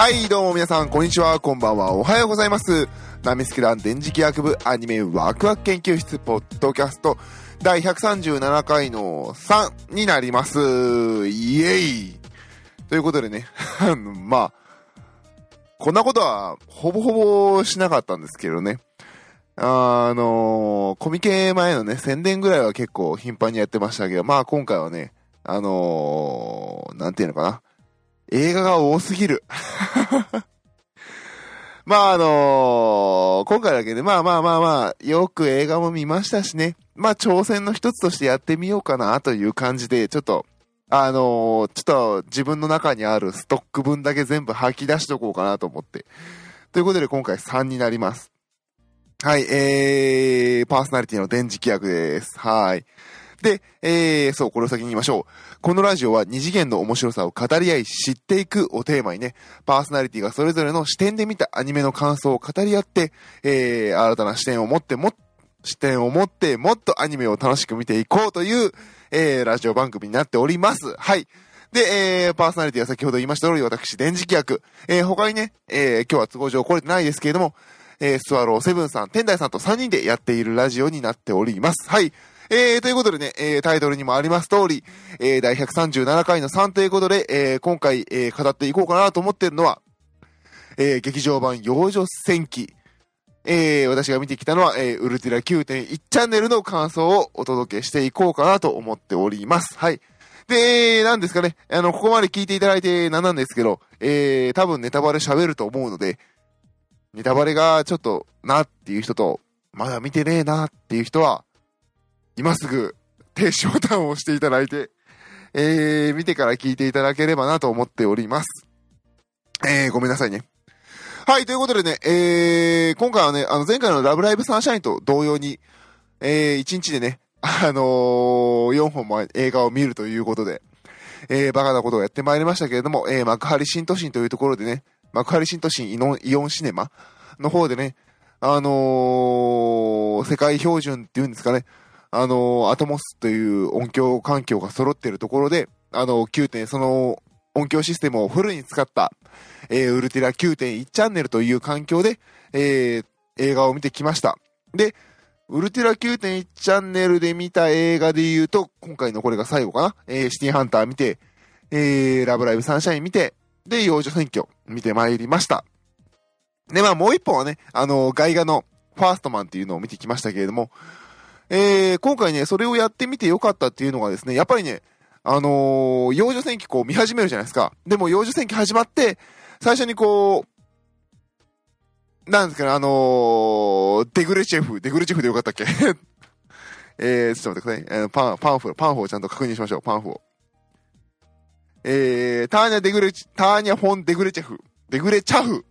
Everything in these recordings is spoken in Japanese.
はい、どうも皆さん、こんにちは、こんばんは、おはようございます。ナミスケ団電磁気学部アニメワクワク研究室ポッドキャスト第137回の3になります。イエイということでね、あ のまあ、こんなことはほぼほぼしなかったんですけどね。あのコミケ前のね、宣伝ぐらいは結構頻繁にやってましたけど、まあ今回はね、あのー、なんていうのかな。映画が多すぎる。まああのー今回だけで、まあまあまあまあ、よく映画も見ましたしね。まあ挑戦の一つとしてやってみようかなという感じで、ちょっと、あのーちょっと自分の中にあるストック分だけ全部吐き出しとこうかなと思って。ということで今回3になります。はい、えー、パーソナリティの電磁気役です。はい。で、えー、そう、これを先に言いましょう。このラジオは二次元の面白さを語り合い知っていくをテーマにね、パーソナリティがそれぞれの視点で見たアニメの感想を語り合って、えー、新たな視点を持っても、視点を持ってもっとアニメを楽しく見ていこうという、えー、ラジオ番組になっております。はい。で、えー、パーソナリティは先ほど言いました通り、私、電磁気役。えー、他にね、えー、今日は都合上来れてないですけれども、えー、スワローセブンさん、天台さんと3人でやっているラジオになっております。はい。えー、ということでね、えー、タイトルにもあります通り、えー、第137回の3ということで、えー、今回、えー、語っていこうかなと思ってるのは、えー、劇場版幼女戦記。えー、私が見てきたのは、えー、ウルティラ9.1チャンネルの感想をお届けしていこうかなと思っております。はい。で、えー、なんですかね、あの、ここまで聞いていただいてなんなんですけど、えー、多分ネタバレ喋ると思うので、ネタバレがちょっとなっていう人と、まだ見てねえなっていう人は、今すぐ停止ボタンを押していただいて、えー、見てから聞いていただければなと思っております。えー、ごめんなさいね。はい、ということでね、えー、今回はね、あの、前回のラブライブサンシャインと同様に、えー、1日でね、あのー、4本も映画を見るということで、えー、バカなことをやってまいりましたけれども、えー、幕張新都心というところでね、幕張新都心イノイオンシネマの方でね、あのー、世界標準っていうんですかね、あのアトモスという音響環境が揃っているところで、あの、9点、その音響システムをフルに使った、えーウルティラ9.1チャンネルという環境で、えー映画を見てきました。で、ウルティラ9.1チャンネルで見た映画で言うと、今回のこれが最後かな。えーシティハンター見て、えーラブライブサンシャイン見て、で、幼女選挙見てまいりました。で、まあもう一本はね、あの、外画のファーストマンっていうのを見てきましたけれども、えー今回ね、それをやってみてよかったっていうのがですね、やっぱりね、あのー幼女戦記こう見始めるじゃないですか。でも幼女戦記始まって、最初にこう、なんですかね、あのーデグレチェフ、デグレチェフでよかったっけ？えー、ちょっと待ってください。えーパン、パンフ、パンフをちゃんと確認しましょう、パンフを。えー、ターニャ・デグレチ、ターニャ・フォン・デグレチェフ。デグレチャフ。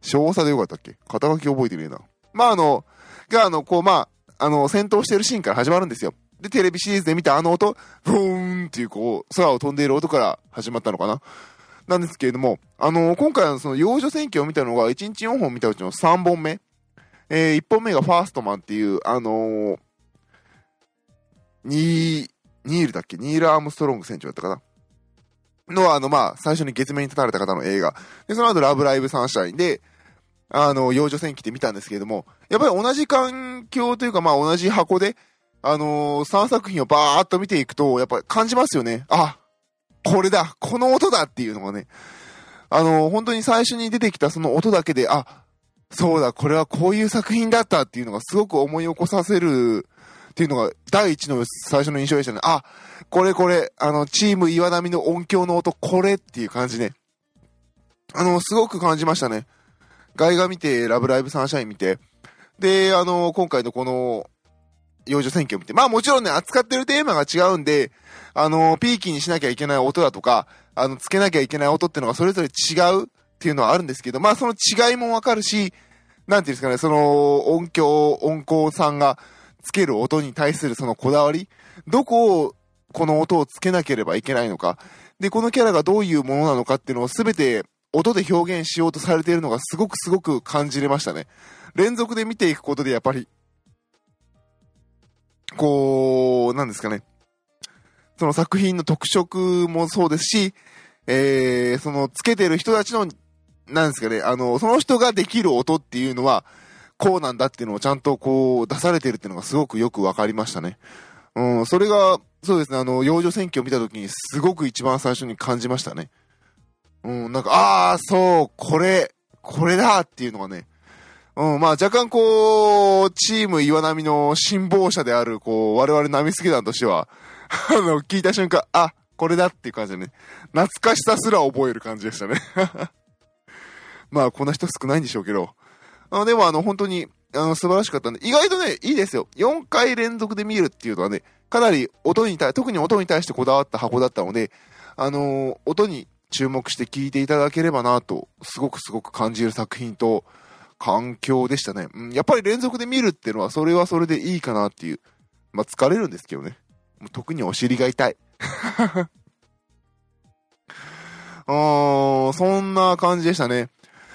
少佐でよかったっけ？肩書き覚えてねえな。まあ、あの、が、あの、こう、まあ、あの、戦闘してるシーンから始まるんですよ。で、テレビシリーズで見たあの音、ブーンっていう、こう、空を飛んでいる音から始まったのかな。なんですけれども、あの、今回のその、幼女選挙を見たのが、1日4本見たうちの3本目。えー、1本目がファーストマンっていう、あのー、ニー、ニールだっけ？ニール・アームストロング船長だったかなのは、あの、まあ、最初に月面に立たれた方の映画。で、その後、ラブライブサンシャインで、あの、幼女戦記って見たんですけれども、やっぱり同じ環境というか、まあ、同じ箱で、あのー、3作品をバーっと見ていくと、やっぱり感じますよね。あ、これだこの音だっていうのがね、あのー、本当に最初に出てきたその音だけで、あ、そうだ、これはこういう作品だったっていうのがすごく思い起こさせるっていうのが第一の最初の印象でしたね。あ、これこれ、あの、チーム岩波の音響の音、これっていう感じね。あの、すごく感じましたね。外画見て、ラブライブサンシャイン見て、で、あの、今回のこの、幼女選挙を見て、まあもちろんね、扱ってるテーマが違うんで、あの、ピーキーにしなきゃいけない音だとか、あの、つけなきゃいけない音っていうのがそれぞれ違うっていうのはあるんですけど、まあその違いもわかるし、なんていうんですかね、その音響、音工さんがつける音に対するそのこだわり、どこを、この音をつけなければいけないのか、で、このキャラがどういうものなのかっていうのをすべて音で表現しようとされているのがすごくすごく感じれましたね。連続で見ていくことでやっぱり、こう、なんですかね。その作品の特色もそうですし、えー、そのつけてる人たちのなんですかね、あの、その人ができる音っていうのは、こうなんだっていうのをちゃんとこう出されてるっていうのがすごくよくわかりましたね。うん、それが、そうですね、あの、幼女選挙を見た時にすごく一番最初に感じましたね。うん、なんか、ああ、そう、これ、これだっていうのがね、うん、まあ若干こう、チーム岩波の辛抱者である、こう、我々波助団としては、あの、聞いた瞬間、あ、これだっていう感じでね、懐かしさすら覚える感じでしたね。まあ、こんな人少ないんでしょうけど。あでもあの、本当に、あの、素晴らしかったんで、意外とね、いいですよ。4回連続で見るっていうのはね、かなり音に対、特に音に対してこだわった箱だったので、あのー、音に注目して聴いていただければなと、すごくすごく感じる作品と、環境でしたね。うん、やっぱり連続で見るっていうのは、それはそれでいいかなっていう。まあ、疲れるんですけどね。もう特にお尻が痛い。あー、そんな感じでしたね。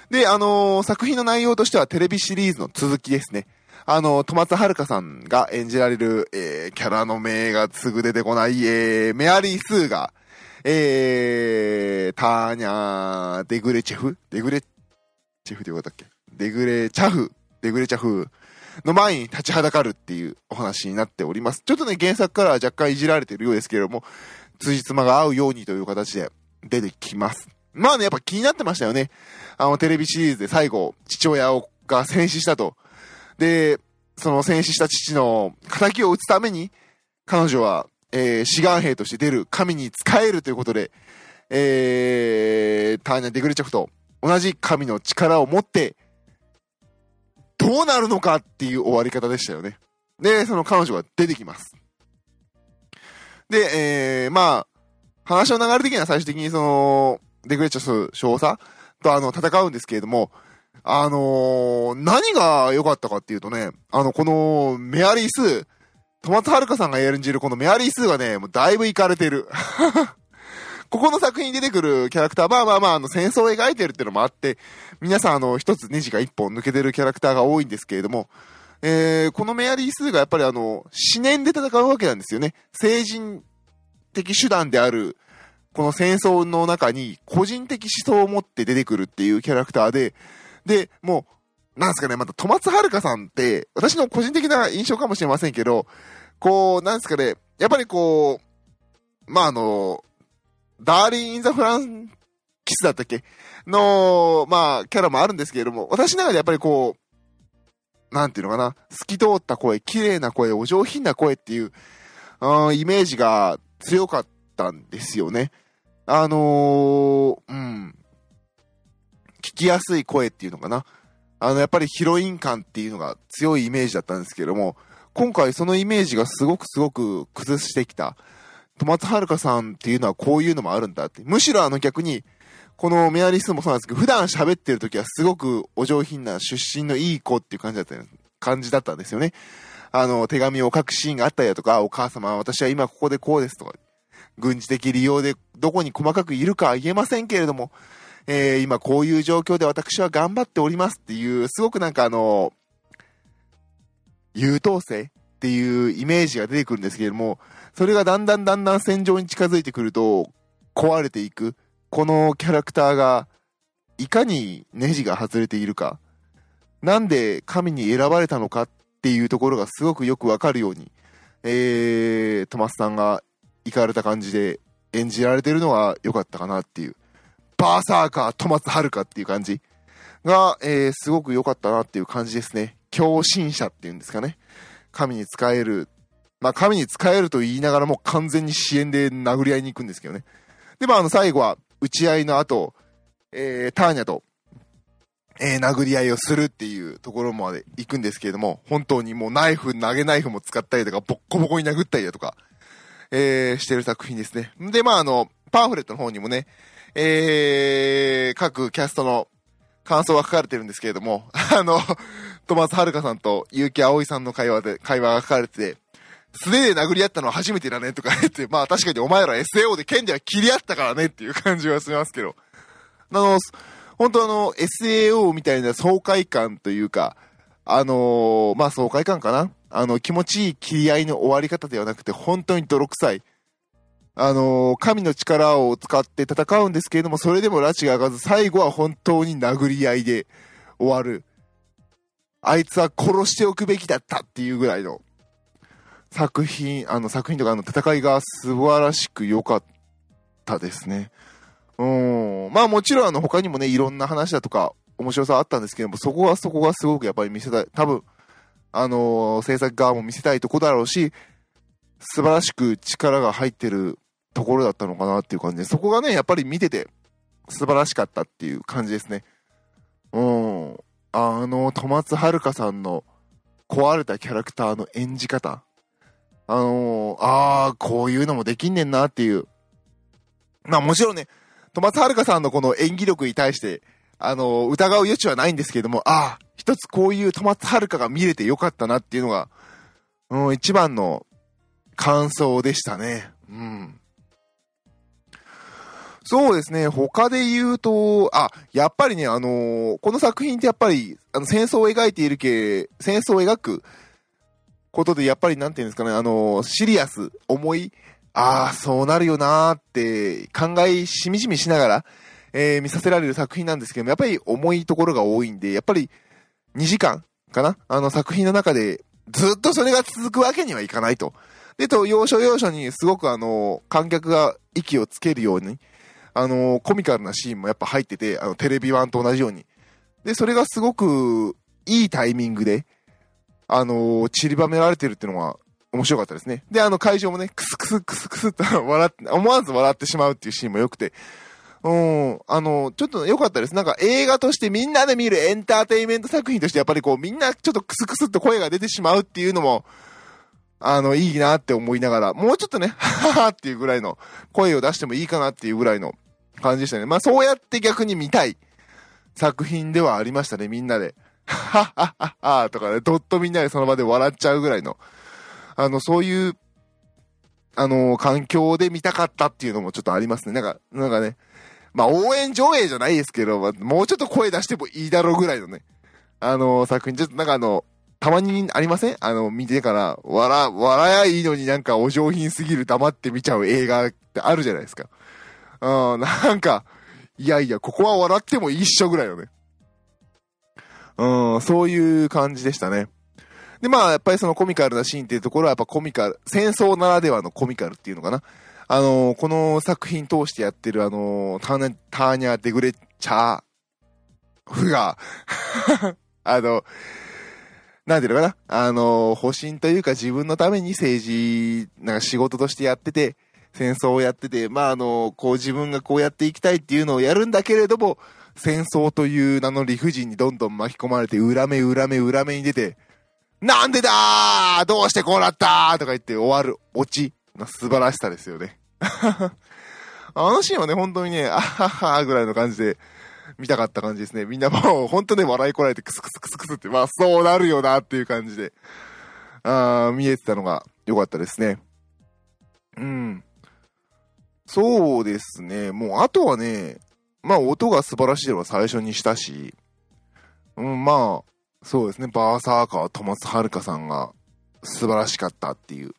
で、あのー、作品の内容としてはテレビシリーズの続きですね。あの、戸松遥さんが演じられる、えー、キャラの名がすぐ出てこない、えー、メアリー・スーが、えー、ターニャー・デグレチェフ？デグレチェフでよかったっけ？デグレチャフ、デグレチャフの前に立ちはだかるっていうお話になっております。ちょっとね、原作からは若干いじられてるようですけれども、辻褄が合うようにという形で出てきます。まあね、やっぱ気になってましたよね。あの、テレビシリーズで最後、父親をが戦死したと。で、その戦死した父の仇を討つために、彼女は、えー、志願兵として出る神に仕えるということで、えー、ターニャ・デグレチャフと同じ神の力を持って、どうなるのかっていう終わり方でしたよね。で、その彼女が出てきます。で、えー、まあ、話の流れ的には最終的にその、デグレッチャス少佐とあの、戦うんですけれども、あのー、何が良かったかっていうとね、あの、この、メアリース、戸松遥さんが演じるこのメアリースーがね、もうだいぶ行かれてる。ここの作品に出てくるキャラクター、まあまあまあ、あの、戦争を描いてるっていうのもあって、皆さん、あの、一つネジが一本抜けてるキャラクターが多いんですけれども、えー、このメアリー・スーがやっぱりあの、思念で戦うわけなんですよね。成人的手段である、この戦争の中に個人的思想を持って出てくるっていうキャラクターで、で、もう、なんすかね、また、戸松遥さんって、私の個人的な印象かもしれませんけど、こう、なんすかね、やっぱりこう、まあ、あの、ダーリン・イン・ザ・フランキスだったっけ？の、まあ、キャラもあるんですけれども、私の中でやっぱりこう、なんていうのかな、透き通った声、綺麗な声、お上品な声っていう、うん、イメージが強かったんですよね。あのー、うん、聞きやすい声っていうのかな。あの、やっぱりヒロイン感っていうのが強いイメージだったんですけども、今回そのイメージがすごくすごく崩してきた。戸松遥さんっていうのはこういうのもあるんだって。むしろあの逆に、このメアリスもそうなんですけど、普段喋ってる時はすごくお上品な出身のいい子っていう感じだった感じだったんですよね。あの、手紙を書くシーンがあったりだとか、お母様、私は今ここでこうですとか、軍事的利用でどこに細かくいるかは言えませんけれども、えー、今こういう状況で私は頑張っておりますっていう、すごくなんかあの、優等生っていうイメージが出てくるんですけれども、それがだんだんだんだん戦場に近づいてくると、壊れていく。このキャラクターが、いかにネジが外れているか。なんで神に選ばれたのかっていうところがすごくよくわかるように、えー、トマスさんが行かれた感じで演じられてるのは良かったかなっていう。バーサーカー、トマス遥っていう感じが、えー、すごく良かったなっていう感じですね。狂信者っていうんですかね。神に仕えるまあ、神に仕えると言いながらも完全に支援で殴り合いに行くんですけどね。で、まあ、あの、最後は、打ち合いの後、えー、ターニャと、えー、殴り合いをするっていうところまで行くんですけれども、本当にもうナイフ、投げナイフも使ったりとか、ボッコボコに殴ったりだとか、えー、してる作品ですね。で、まあ、あの、パンフレットの方にもね、えー、各キャストの感想が書かれてるんですけれども、あの、トマス遥さんと結城葵さんの会話で、会話が書かれてて、素手で殴り合ったのは初めてだねとか言って、まあ確かにお前ら SAO で剣では切り合ったからねっていう感じはしますけど。あの、本当あの、SAO みたいな爽快感というか、あのー、まあ爽快感かな？あの、気持ちいい切り合いの終わり方ではなくて、本当に泥臭い。あのー神の力を使って戦うんですけれども、それでも拉致が開かず、最後は本当に殴り合いで終わる。あいつは殺しておくべきだったっていうぐらいの作品、あの作品とかの戦いが素晴らしく良かったですね。うん。まあもちろんあの他にもね、いろんな話だとか面白さあったんですけども、そこはそこがすごくやっぱり見せたい。多分、あのー制作側も見せたいとこだろうし、素晴らしく力が入ってるところだったのかなっていう感じで、そこがね、やっぱり見てて素晴らしかったっていう感じですね。うん。あの、戸松遥さんの壊れたキャラクターの演じ方。あのああ、こういうのもできんねんなっていう。まあもちろんね、戸松遥さんのこの演技力に対して、あの疑う余地はないんですけれども、ああ、一つこういう戸松遥が見れてよかったなっていうのが、うん、一番の感想でしたね。うん。そうですね。他で言うと、あ、やっぱりね、あのーこの作品ってやっぱり、あの、戦争を描いているけ、戦争を描くことで、やっぱりなんていうんですかね、あのーシリアス、重い、ああ、そうなるよなーって考え、しみじみしながら、えー見させられる作品なんですけども、やっぱり重いところが多いんで、やっぱり2時間かなあの作品の中で、ずっとそれが続くわけにはいかないと。で、と、要所要所にすごくあの、観客が息をつけるように、あの、コミカルなシーンもやっぱ入ってて、あの、テレビ版と同じように。で、それがすごくいいタイミングで、あの、散りばめられてるっていうのが面白かったですね。で、あの、会場もね、クスクスクスクスっと 笑って、思わず笑ってしまうっていうシーンも良くて、うん、あの、ちょっと良かったです。なんか映画としてみんなで見るエンターテインメント作品としてやっぱりこうみんなちょっとクスクスっと声が出てしまうっていうのも、あの、いいなって思いながら、もうちょっとね、はははっていうぐらいの声を出してもいいかなっていうぐらいの感じでしたね。まあそうやって逆に見たい作品ではありましたね、みんなで。はっはっはっはとかね、どっとみんなでその場で笑っちゃうぐらいの、あの、そういう、あの、環境で見たかったっていうのもちょっとありますね。なんか、なんかね、まあ応援上映じゃないですけど、もうちょっと声出してもいいだろうぐらいのね、あの、作品、ちょっとなんかあの、たまにありません？あの、見てから、笑、笑やいいのになんかお上品すぎる黙って見ちゃう映画ってあるじゃないですか。うん、なんか、いやいや、ここは笑ってもいいっしょぐらいのね。うん、そういう感じでしたね。で、まあ、やっぱりそのコミカルなシーンっていうところは、やっぱコミカル、戦争ならではのコミカルっていうのかな。あのこの作品通してやってるあのターニャ、ターニャ・デグレッチャーフが、あの、なんていうのかなあの、保身というか自分のために政治、なんか仕事としてやってて、戦争をやってて、まああの、こう自分がこうやっていきたいっていうのをやるんだけれども、戦争という名の理不尽にどんどん巻き込まれて、裏目裏目裏目に出て、なんでだーどうしてこうなったーとか言って終わるオチの素晴らしさですよね。あのシーンはね、本当にね、あははぐらいの感じで見たかった感じですね。みんなもう本当ね、笑いこられてクスクスクスクスって、まあそうなるよなっていう感じで、あ見えてたのが良かったですね。うん。そうですね。もうあとはね、まあ音が素晴らしいのは最初にしたし、うん、まあ、そうですね。バーサーカー、戸松遥さんが素晴らしかったっていう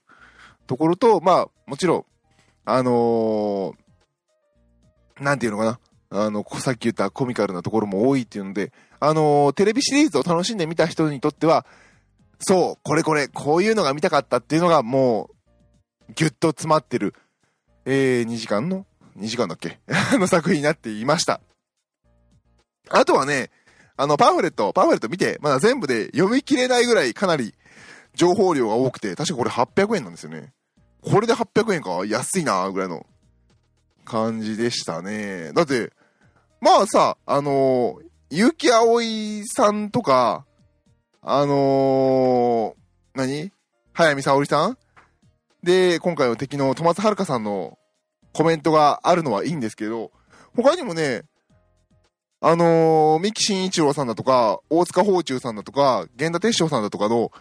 ところと、まあ、もちろん、あのーなんていうのかな。あの、さっき言ったコミカルなところも多いっていうので、あのーテレビシリーズを楽しんで見た人にとっては、そう、これこれ、こういうのが見たかったっていうのがもう、ぎゅっと詰まってる、えー、2時間の ?2 時間だっけ？の作品になっていました。あとはね、あの、パンフレット、パンフレット見て、まだ全部で読み切れないぐらいかなり情報量が多くて、確かこれ800円なんですよね。これで800円か安いなぐらいの感じでしたね。だって、まあさ、あのー、結城葵さんとか、あのー、何？早見沙織さん？で、今回の敵の戸松遥さんのコメントがあるのはいいんですけど、他にもね、あのー、三木慎一郎さんだとか、大塚宝中さんだとか、源田鉄章さんだとかの、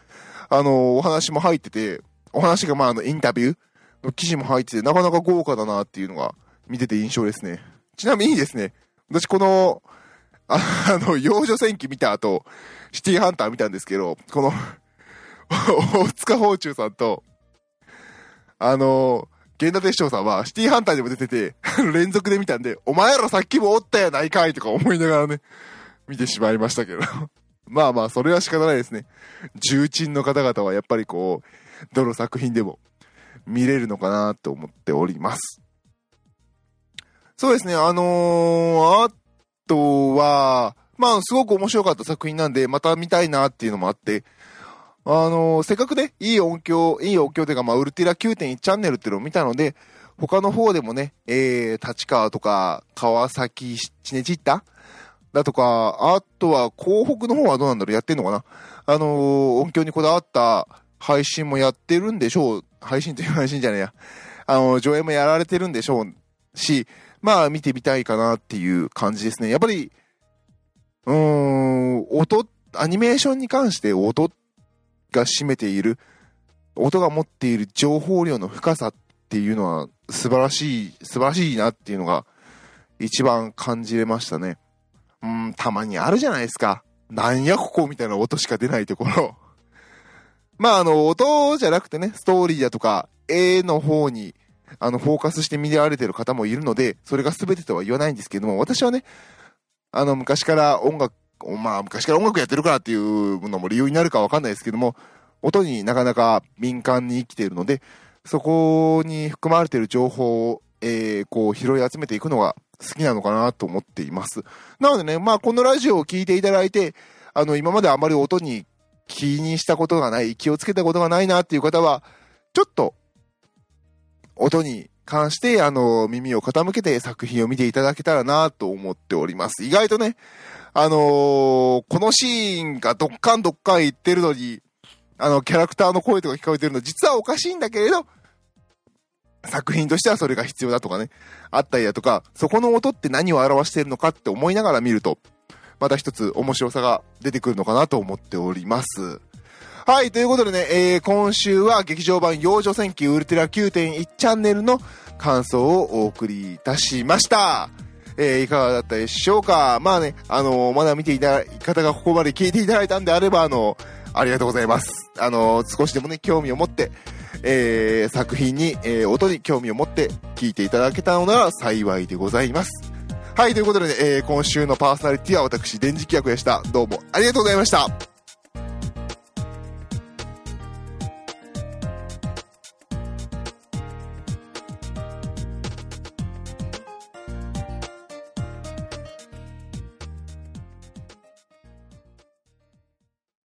あのーお話も入ってて、お話がまあ、あの、インタビューの記事も入ってて、なかなか豪華だなっていうのが見てて印象ですね。ちなみにですね、私この、あ の、幼女戦記見た後、シティハンター見たんですけど、この、大塚宝中さんと、あの、源田鉄章さんはシティハンターでも出てて、連続で見たんで、お前らさっきもおったやないかいとか思いながらね、見てしまいましたけど。まあまあ、それは仕方ないですね。重鎮の方々はやっぱりこう、どの作品でも見れるのかなと思っております。そうですね、あのー、あとは、まあ、すごく面白かった作品なんで、また見たいなっていうのもあって、あのー、せっかくね、いい音響、いい音響というか、まあ、ウルティラ9.1チャンネルっていうのを見たので、他の方でもね、えー、立川とか、川崎チネチッタだとか、あとは、港北の方はどうなんだろう？やってんのかな？あのー、音響にこだわった配信もやってるんでしょう。配信という配信じゃねえや。あのー、上映もやられてるんでしょうし、まあ、見てみたいかなっていう感じですね。やっぱり、うーん、音、アニメーションに関して音ってが占めている、音が持っている情報量の深さっていうのは素晴らしい、素晴らしいなっていうのが一番感じれましたね。うん、たまにあるじゃないですか。なんやここみたいな音しか出ないところ。まあ、あの、音じゃなくてね、ストーリーだとか、絵の方に、あの、フォーカスして見られてる方もいるので、それが全てとは言わないんですけども、私はね、あの、昔から音楽、まあ、昔から音楽やってるからっていうのも理由になるかわかんないですけども、音になかなか敏感に生きているので、そこに含まれている情報を、えー、こう、拾い集めていくのが好きなのかなと思っています。なのでね、まあこのラジオを聴いていただいて、あの、今まであまり音に気にしたことがない、気をつけたことがないなっていう方は、ちょっと、音に関して、あの、耳を傾けて作品を見ていただけたらなと思っております。意外とね、あのー、このシーンがどっかんどっかん言ってるのに、あの、キャラクターの声とか聞こえてるの、実はおかしいんだけれど、作品としてはそれが必要だとかね、あったりだとか、そこの音って何を表してるのかって思いながら見ると、また一つ面白さが出てくるのかなと思っております。はい、ということでね、えー、今週は劇場版幼女戦記ウルテラ9.1チャンネルの感想をお送りいたしました。えー、いかがだったでしょうか？まあね、あのー、まだ見ていただ方がここまで聞いていただいたんであれば、あのありがとうございます。あの少しでもね、興味を持って、えー、作品に、え、音に興味を持って聞いていただけたのなら幸いでございます。はい、ということでね、え、今週のパーソナリティは私、電磁気役でした。どうもありがとうございました。